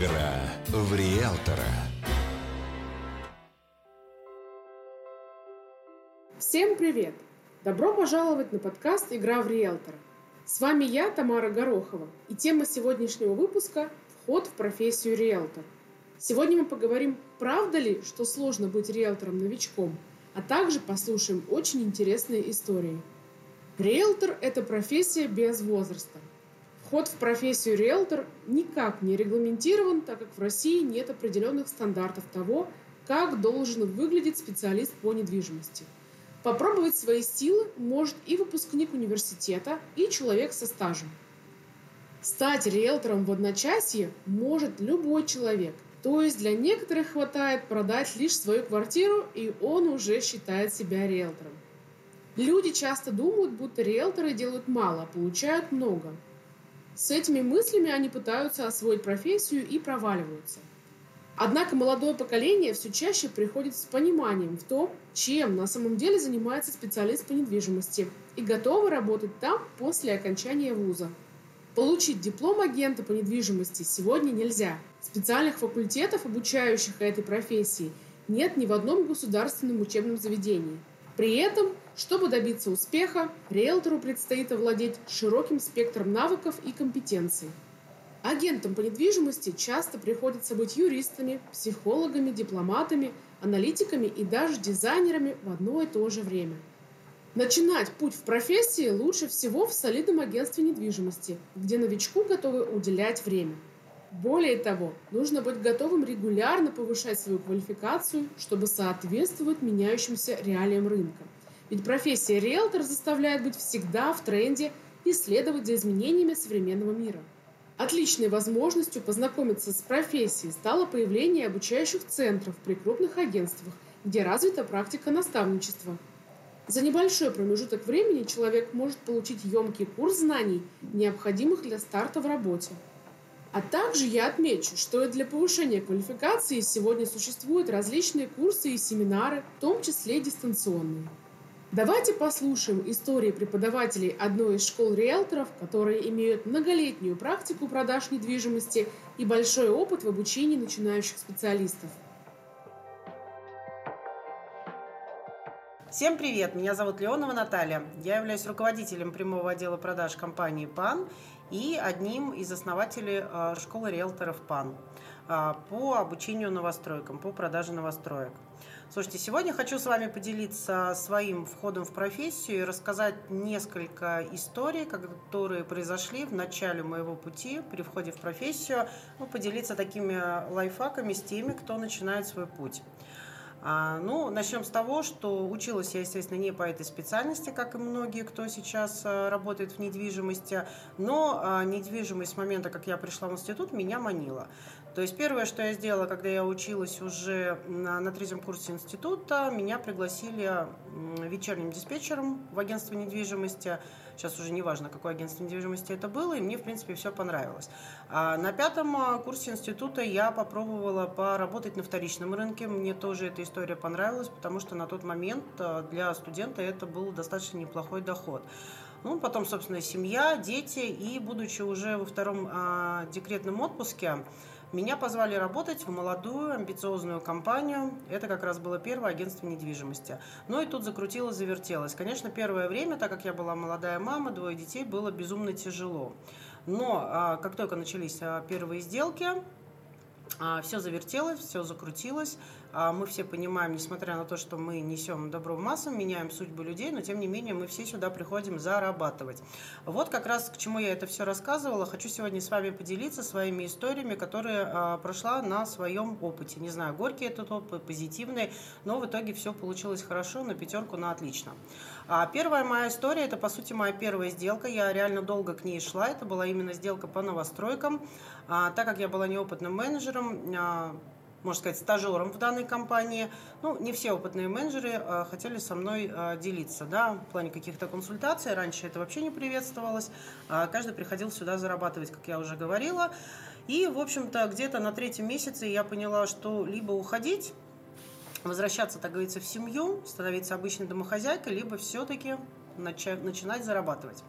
Игра в риэлтора. Всем привет! Добро пожаловать на подкаст «Игра в риэлтора». С вами я, Тамара Горохова, и тема сегодняшнего выпуска – вход в профессию риэлтор. Сегодня мы поговорим, правда ли, что сложно быть риэлтором-новичком, а также послушаем очень интересные истории. Риэлтор – это профессия без возраста. Вход в профессию риэлтор никак не регламентирован, так как в России нет определенных стандартов того, как должен выглядеть специалист по недвижимости – Попробовать свои силы может и выпускник университета, и человек со стажем. Стать риэлтором в одночасье может любой человек. То есть для некоторых хватает продать лишь свою квартиру, и он уже считает себя риэлтором. Люди часто думают, будто риэлторы делают мало, а получают много. С этими мыслями они пытаются освоить профессию и проваливаются. Однако молодое поколение все чаще приходит с пониманием в том, чем на самом деле занимается специалист по недвижимости и готовы работать там после окончания вуза. Получить диплом агента по недвижимости сегодня нельзя. Специальных факультетов, обучающих этой профессии, нет ни в одном государственном учебном заведении. При этом, чтобы добиться успеха, риэлтору предстоит овладеть широким спектром навыков и компетенций. Агентам по недвижимости часто приходится быть юристами, психологами, дипломатами, аналитиками и даже дизайнерами в одно и то же время. Начинать путь в профессии лучше всего в солидном агентстве недвижимости, где новичку готовы уделять время. Более того, нужно быть готовым регулярно повышать свою квалификацию, чтобы соответствовать меняющимся реалиям рынка. Ведь профессия риэлтор заставляет быть всегда в тренде и следовать за изменениями современного мира. Отличной возможностью познакомиться с профессией стало появление обучающих центров при крупных агентствах, где развита практика наставничества. За небольшой промежуток времени человек может получить емкий курс знаний, необходимых для старта в работе. А также я отмечу, что для повышения квалификации сегодня существуют различные курсы и семинары, в том числе дистанционные. Давайте послушаем истории преподавателей одной из школ риэлторов, которые имеют многолетнюю практику продаж недвижимости и большой опыт в обучении начинающих специалистов. Всем привет! Меня зовут Леонова Наталья. Я являюсь руководителем прямого отдела продаж компании ПАН и одним из основателей э, школы риэлторов ПАН э, по обучению новостройкам, по продаже новостроек. Слушайте, сегодня хочу с вами поделиться своим входом в профессию и рассказать несколько историй, которые произошли в начале моего пути при входе в профессию, ну, поделиться такими лайфхаками с теми, кто начинает свой путь. А, ну, начнем с того, что училась я, естественно, не по этой специальности, как и многие, кто сейчас а, работает в недвижимости, но а, недвижимость с момента, как я пришла в институт, меня манила. То есть первое, что я сделала, когда я училась уже на, на третьем курсе института, меня пригласили вечерним диспетчером в агентство недвижимости. Сейчас уже не важно, какое агентство недвижимости это было, и мне, в принципе, все понравилось. А на пятом курсе института я попробовала поработать на вторичном рынке. Мне тоже эта история понравилась, потому что на тот момент э, для студента это был достаточно неплохой доход. Ну, потом, собственно, семья, дети, и будучи уже во втором а, декретном отпуске, меня позвали работать в молодую амбициозную компанию. Это как раз было первое агентство недвижимости. Ну и тут закрутилось, завертелось. Конечно, первое время, так как я была молодая мама, двое детей, было безумно тяжело. Но а, как только начались а, первые сделки, а, все завертелось, все закрутилось. А, мы все понимаем, несмотря на то, что мы несем добро в массам, меняем судьбу людей, но тем не менее мы все сюда приходим зарабатывать. Вот как раз к чему я это все рассказывала. Хочу сегодня с вами поделиться своими историями, которые а, прошла на своем опыте. Не знаю, горький этот опыт, позитивный, но в итоге все получилось хорошо, на пятерку, на отлично. Первая моя история, это по сути моя первая сделка. Я реально долго к ней шла. Это была именно сделка по новостройкам. Так как я была неопытным менеджером, а, можно сказать, стажером в данной компании. Ну, не все опытные менеджеры а, хотели со мной а, делиться, да, в плане каких-то консультаций. Раньше это вообще не приветствовалось. Каждый приходил сюда зарабатывать, как я уже говорила. И, в общем-то, где-то на третьем месяце я поняла, что либо уходить, возвращаться, так говорится, в семью, становиться обычной домохозяйкой, либо все-таки начинать зарабатывать.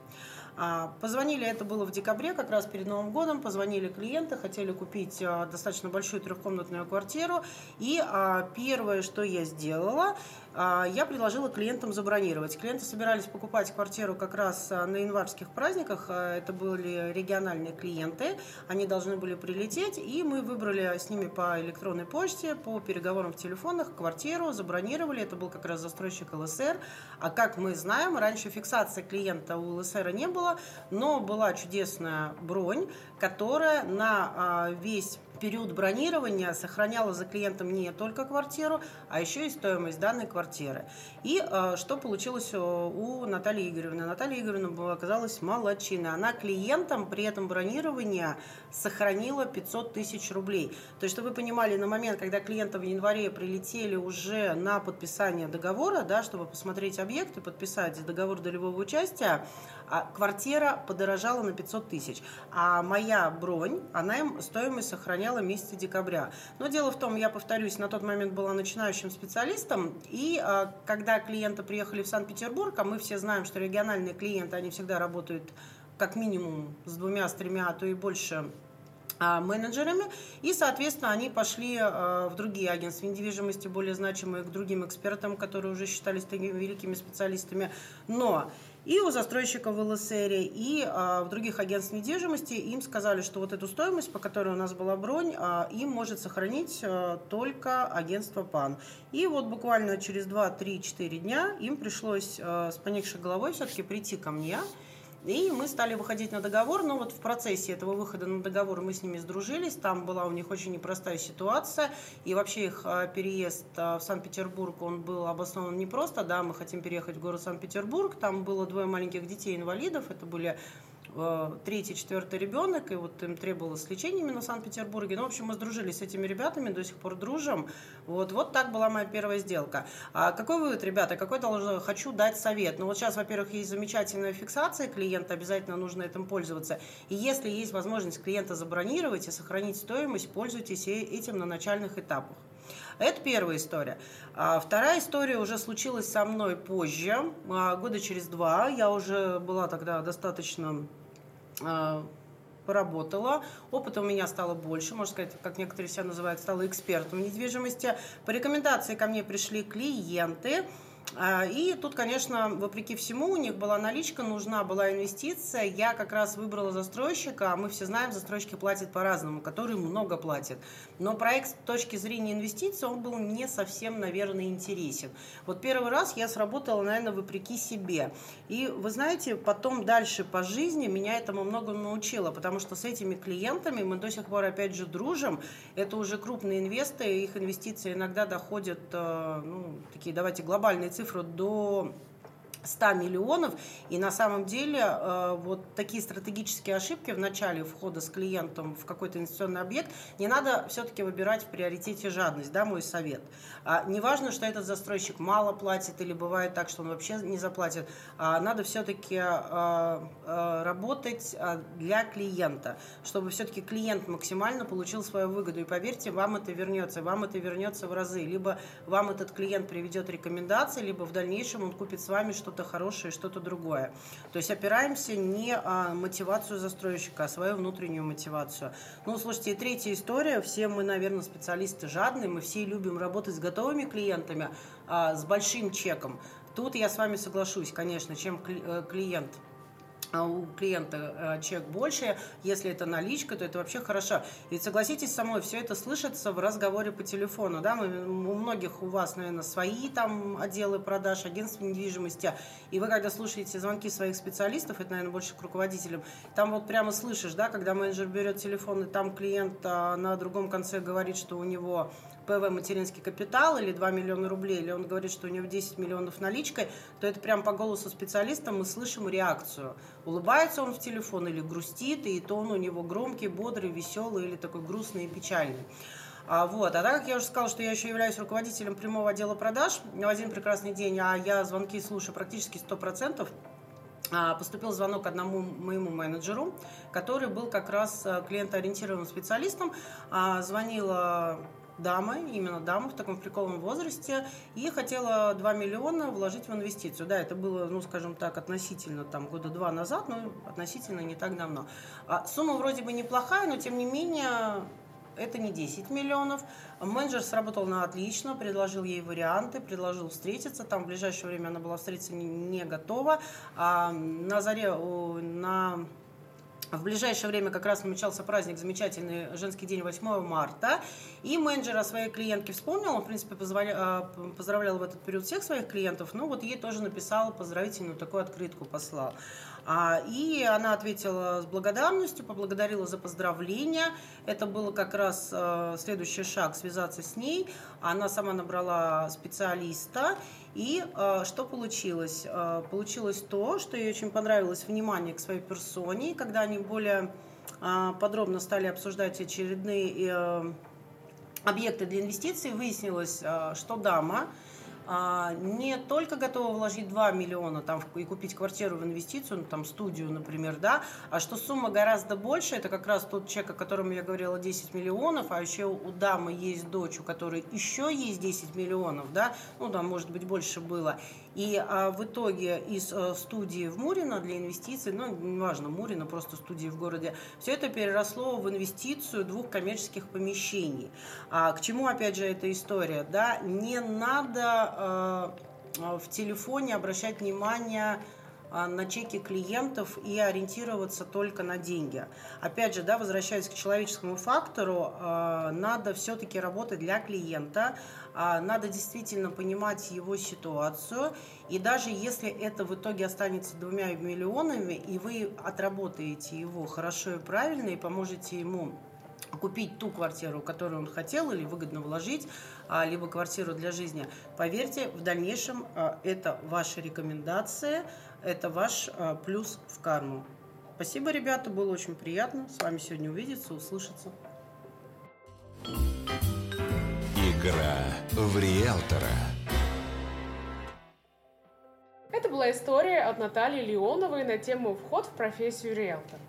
А, позвонили, это было в декабре, как раз перед Новым годом, позвонили клиенты, хотели купить а, достаточно большую трехкомнатную квартиру. И а, первое, что я сделала, я предложила клиентам забронировать. Клиенты собирались покупать квартиру как раз на январских праздниках. Это были региональные клиенты. Они должны были прилететь, и мы выбрали с ними по электронной почте, по переговорам в телефонах квартиру, забронировали. Это был как раз застройщик ЛСР. А как мы знаем, раньше фиксации клиента у ЛСР не было, но была чудесная бронь, которая на а, весь период бронирования сохраняла за клиентом не только квартиру, а еще и стоимость данной квартиры. И э, что получилось у Натальи Игоревны? Наталья Игоревна оказалась молодчиной. Она клиентам при этом бронирования сохранила 500 тысяч рублей. То есть, чтобы вы понимали, на момент, когда клиенты в январе прилетели уже на подписание договора, да, чтобы посмотреть объект и подписать договор долевого участия, а квартира подорожала на 500 тысяч. А моя бронь, она им стоимость сохраняла месяца декабря. Но дело в том, я повторюсь, на тот момент была начинающим специалистом, и а, когда клиенты приехали в Санкт-Петербург, а мы все знаем, что региональные клиенты, они всегда работают как минимум с двумя, с тремя, а то и больше а, менеджерами, и, соответственно, они пошли а, в другие агентства недвижимости, более значимые, к другим экспертам, которые уже считались такими великими специалистами. Но и у застройщиков в ЛСР, и а, в других агентств недвижимости им сказали, что вот эту стоимость, по которой у нас была бронь, а, им может сохранить а, только агентство ПАН. И вот буквально через 2-3-4 дня им пришлось а, с поникшей головой все-таки прийти ко мне и мы стали выходить на договор, но вот в процессе этого выхода на договор мы с ними сдружились, там была у них очень непростая ситуация, и вообще их а, переезд а, в Санкт-Петербург, он был обоснован не просто, да, мы хотим переехать в город Санкт-Петербург, там было двое маленьких детей-инвалидов, это были третий, четвертый ребенок, и вот им требовалось лечение именно в Санкт-Петербурге. Ну, в общем, мы сдружились с этими ребятами, до сих пор дружим. Вот, вот так была моя первая сделка. А какой вывод, ребята, какой должен, хочу дать совет? Ну, вот сейчас, во-первых, есть замечательная фиксация клиента, обязательно нужно этим пользоваться. И если есть возможность клиента забронировать и сохранить стоимость, пользуйтесь этим на начальных этапах. Это первая история. А вторая история уже случилась со мной позже, а, года через два. Я уже была тогда достаточно а, поработала. Опыта у меня стало больше, можно сказать, как некоторые себя называют, стала экспертом в недвижимости. По рекомендации ко мне пришли клиенты, и тут, конечно, вопреки всему, у них была наличка, нужна была инвестиция. Я как раз выбрала застройщика, а мы все знаем, застройщики платят по-разному, который много платит. Но проект с точки зрения инвестиций, он был не совсем, наверное, интересен. Вот первый раз я сработала, наверное, вопреки себе. И вы знаете, потом дальше по жизни меня этому много научило, потому что с этими клиентами мы до сих пор, опять же, дружим. Это уже крупные инвесторы, их инвестиции иногда доходят, э, ну, такие, давайте, глобальные цифру до 100 миллионов. И на самом деле э, вот такие стратегические ошибки в начале входа с клиентом в какой-то инвестиционный объект не надо все-таки выбирать в приоритете жадность, да, мой совет. А, неважно, что этот застройщик мало платит или бывает так, что он вообще не заплатит, а, надо все-таки а, а, работать для клиента, чтобы все-таки клиент максимально получил свою выгоду. И поверьте, вам это вернется, вам это вернется в разы. Либо вам этот клиент приведет рекомендации, либо в дальнейшем он купит с вами что что-то хорошее, что-то другое. То есть опираемся не о мотивацию застройщика, а свою внутреннюю мотивацию. Ну, слушайте, и третья история. Все мы, наверное, специалисты жадные, мы все любим работать с готовыми клиентами, а, с большим чеком. Тут я с вами соглашусь, конечно, чем э, клиент а у клиента э, чек больше, если это наличка, то это вообще хорошо. И согласитесь со мной, все это слышится в разговоре по телефону, да, у многих у вас, наверное, свои там отделы продаж, агентства недвижимости, и вы, когда слушаете звонки своих специалистов, это, наверное, больше к руководителям, там вот прямо слышишь, да, когда менеджер берет телефон, и там клиент а, на другом конце говорит, что у него ПВ материнский капитал или 2 миллиона рублей, или он говорит, что у него 10 миллионов наличкой, то это прям по голосу специалиста мы слышим реакцию. Улыбается он в телефон или грустит, и тон у него громкий, бодрый, веселый или такой грустный и печальный. А, вот. а так как я уже сказала, что я еще являюсь руководителем прямого отдела продаж, в один прекрасный день, а я звонки слушаю практически 100%, а, поступил звонок одному моему менеджеру, который был как раз э, клиентоориентированным специалистом. А, звонила дама, именно дама в таком приколом возрасте, и хотела 2 миллиона вложить в инвестицию. Да, это было, ну, скажем так, относительно там года два назад, но относительно не так давно. А сумма вроде бы неплохая, но тем не менее это не 10 миллионов. Менеджер сработал на отлично, предложил ей варианты, предложил встретиться. Там в ближайшее время она была встретиться не готова. А на заре, на в ближайшее время как раз намечался праздник, замечательный женский день 8 марта. И менеджер о своей клиентке вспомнил, он, в принципе, позволял, поздравлял в этот период всех своих клиентов, ну вот ей тоже написал поздравительную такую открытку, послал. А, и она ответила с благодарностью, поблагодарила за поздравления. Это был как раз э, следующий шаг, связаться с ней. Она сама набрала специалиста. И э, что получилось? Э, получилось то, что ей очень понравилось внимание к своей персоне. Когда они более подробно стали обсуждать очередные объекты для инвестиций, выяснилось, что дама – не только готова вложить 2 миллиона там, и купить квартиру в инвестицию, ну, там, студию, например, да, а что сумма гораздо больше, это как раз тот чек, о котором я говорила, 10 миллионов, а еще у дамы есть дочь, у которой еще есть 10 миллионов, да, ну, там, может быть, больше было, и а, в итоге из а, студии в Мурино для инвестиций, ну, неважно, Мурино, просто студии в городе, все это переросло в инвестицию двух коммерческих помещений. А, к чему, опять же, эта история? Да? Не надо а, в телефоне обращать внимание на чеки клиентов и ориентироваться только на деньги. Опять же, да, возвращаясь к человеческому фактору, надо все-таки работать для клиента, надо действительно понимать его ситуацию, и даже если это в итоге останется двумя миллионами, и вы отработаете его хорошо и правильно, и поможете ему купить ту квартиру, которую он хотел или выгодно вложить, либо квартиру для жизни, поверьте, в дальнейшем это ваши рекомендации, это ваш а, плюс в карму. Спасибо, ребята, было очень приятно с вами сегодня увидеться, услышаться. Игра в риэлтора. Это была история от Натальи Леоновой на тему «Вход в профессию риэлтор».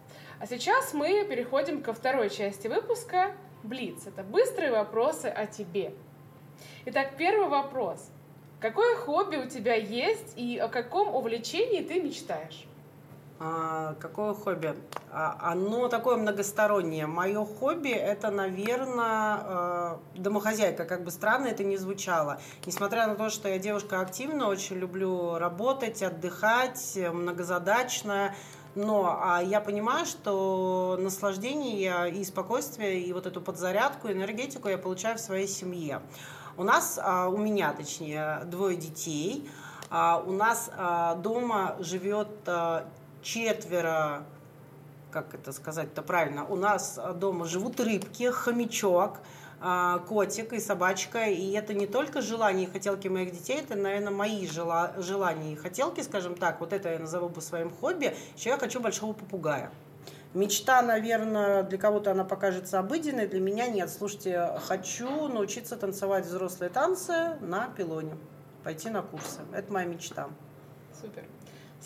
А сейчас мы переходим ко второй части выпуска «Блиц». Это быстрые вопросы о тебе. Итак, первый вопрос. Какое хобби у тебя есть и о каком увлечении ты мечтаешь? А, какое хобби? А, оно такое многостороннее. Мое хобби это, наверное, э, домохозяйка. Как бы странно это ни звучало. Несмотря на то, что я девушка активная, очень люблю работать, отдыхать, многозадачная. Но а я понимаю, что наслаждение и спокойствие, и вот эту подзарядку, энергетику я получаю в своей семье. У нас, а, у меня точнее, двое детей. У нас дома живет четверо, как это сказать-то правильно, у нас дома живут рыбки, хомячок, котик и собачка. И это не только желания и хотелки моих детей, это, наверное, мои жела, желания и хотелки, скажем так. Вот это я назову бы своим хобби. Еще я хочу большого попугая. Мечта, наверное, для кого-то она покажется обыденной, для меня нет. Слушайте, хочу научиться танцевать взрослые танцы на пилоне, пойти на курсы. Это моя мечта. Супер.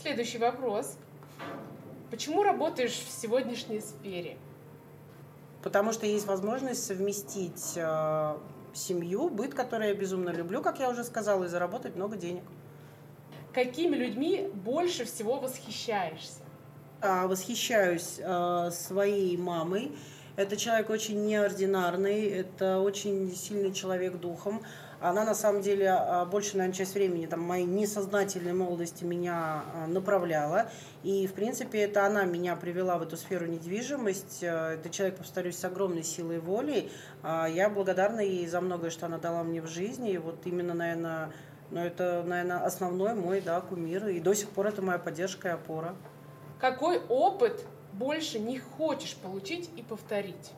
Следующий вопрос. Почему работаешь в сегодняшней сфере? Потому что есть возможность совместить э, семью, быт, который я безумно люблю, как я уже сказала, и заработать много денег. Какими людьми больше всего восхищаешься? А, восхищаюсь а, своей мамой. Это человек очень неординарный, это очень сильный человек духом. Она на самом деле а, больше, наверное, часть времени там, моей несознательной молодости меня направляла. И, в принципе, это она меня привела в эту сферу недвижимость. Это человек, повторюсь, с огромной силой воли. Я благодарна ей за многое, что она дала мне в жизни. И вот именно, наверное, ну, это, наверное, основной мой да, кумир. И до сих пор это моя поддержка и опора. Какой опыт больше не хочешь получить и повторить?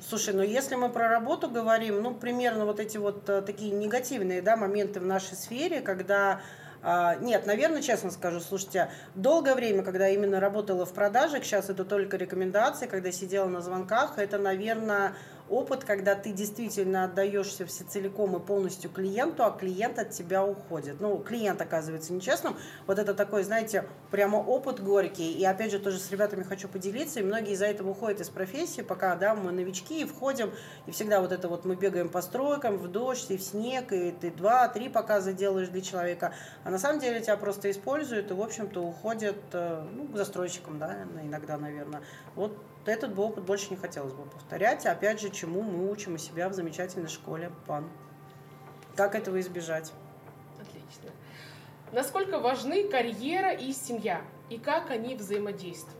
Слушай, ну если мы про работу говорим, ну примерно вот эти вот а, такие негативные да, моменты в нашей сфере, когда а, нет, наверное, честно скажу, слушайте, долгое время, когда именно работала в продажах, сейчас это только рекомендации, когда сидела на звонках, это, наверное, опыт, когда ты действительно отдаешься всецеликом и полностью клиенту, а клиент от тебя уходит. Ну, клиент оказывается нечестным. Вот это такой, знаете, прямо опыт горький. И опять же, тоже с ребятами хочу поделиться. И многие из-за этого уходят из профессии, пока, да, мы новички и входим. И всегда вот это вот мы бегаем по стройкам, в дождь и в снег, и ты два-три показа делаешь для человека. А на самом деле тебя просто используют и, в общем-то, уходят э, ну, к застройщикам, да, иногда, наверное. Вот этот бы опыт больше не хотелось бы повторять. И опять же, чему мы учим у себя в замечательной школе ПАН. Как этого избежать? Отлично. Насколько важны карьера и семья? И как они взаимодействуют?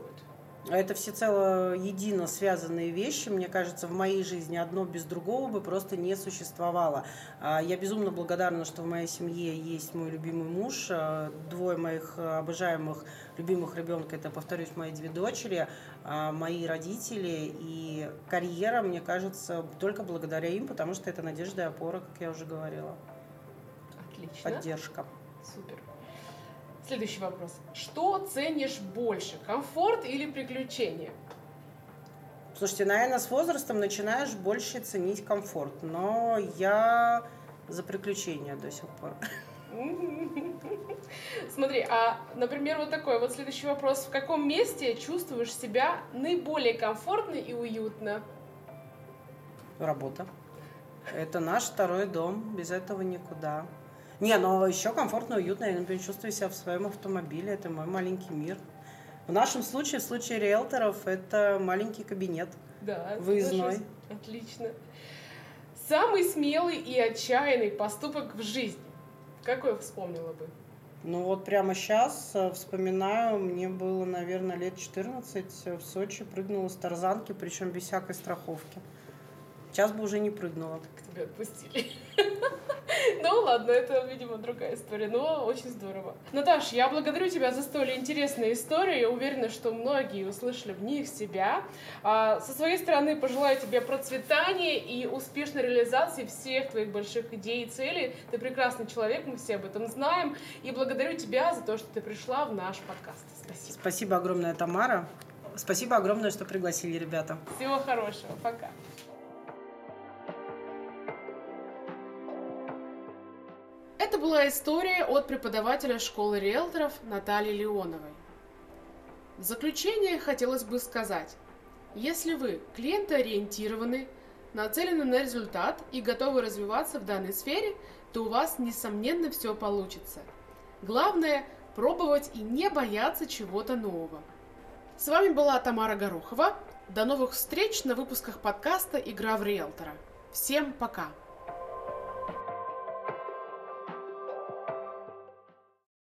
Это всецело едино связанные вещи. Мне кажется, в моей жизни одно без другого бы просто не существовало. А, я безумно благодарна, что в моей семье есть мой любимый муж, а, двое моих обожаемых любимых ребенка, это, повторюсь, мои две дочери, а, мои родители. И карьера, мне кажется, только благодаря им, потому что это надежда и опора, как я уже говорила. Отлично. Поддержка. Супер. Следующий вопрос. Что ценишь больше, комфорт или приключения? Слушайте, наверное, с возрастом начинаешь больше ценить комфорт, но я за приключения до сих пор. Смотри, а, например, вот такой вот следующий вопрос. В каком месте чувствуешь себя наиболее комфортно и уютно? Работа. Это наш второй дом, без этого никуда. Не, но еще комфортно, уютно. Я, например, чувствую себя в своем автомобиле. Это мой маленький мир. В нашем случае, в случае риэлторов, это маленький кабинет. Да. Выездной. Отлично. Самый смелый и отчаянный поступок в жизни. Какой вспомнила бы? Ну вот прямо сейчас э, вспоминаю, мне было, наверное, лет 14 э, в Сочи, прыгнула с тарзанки, причем без всякой страховки. Сейчас бы уже не прыгнула. Как тебя отпустили. Ну ладно, это, видимо, другая история, но очень здорово. Наташ, я благодарю тебя за столь интересные истории. Я уверена, что многие услышали в них себя. А, со своей стороны пожелаю тебе процветания и успешной реализации всех твоих больших идей и целей. Ты прекрасный человек, мы все об этом знаем. И благодарю тебя за то, что ты пришла в наш подкаст. Спасибо. Спасибо огромное, Тамара. Спасибо огромное, что пригласили, ребята. Всего хорошего. Пока. Это была история от преподавателя школы риэлторов Натальи Леоновой. В заключение хотелось бы сказать, если вы клиентоориентированы, нацелены на результат и готовы развиваться в данной сфере, то у вас, несомненно, все получится. Главное – пробовать и не бояться чего-то нового. С вами была Тамара Горохова. До новых встреч на выпусках подкаста «Игра в риэлтора». Всем пока!